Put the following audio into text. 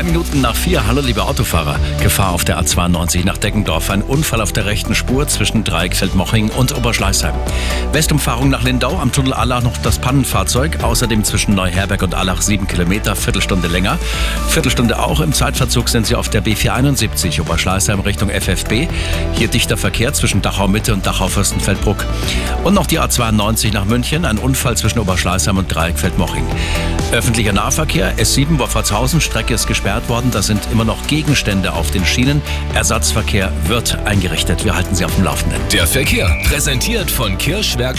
Drei Minuten nach vier. Hallo, liebe Autofahrer. Gefahr auf der A92 nach Deggendorf. Ein Unfall auf der rechten Spur zwischen Dreieckfeld-Moching und Oberschleißheim. Westumfahrung nach Lindau. Am Tunnel Allach noch das Pannenfahrzeug. Außerdem zwischen Neuherberg und Allach sieben Kilometer. Viertelstunde länger. Viertelstunde auch. Im Zeitverzug sind Sie auf der B471 Oberschleißheim Richtung FFB. Hier dichter Verkehr zwischen Dachau Mitte und Dachau Fürstenfeldbruck. Und noch die A92 nach München. Ein Unfall zwischen Oberschleißheim und Dreieckfeld-Moching. Öffentlicher Nahverkehr. S7 Wolfertshausen. Strecke ist gesperrt worden. Da sind immer noch Gegenstände auf den Schienen. Ersatzverkehr wird eingerichtet. Wir halten Sie auf dem Laufenden. Der Verkehr präsentiert von Kirschwerk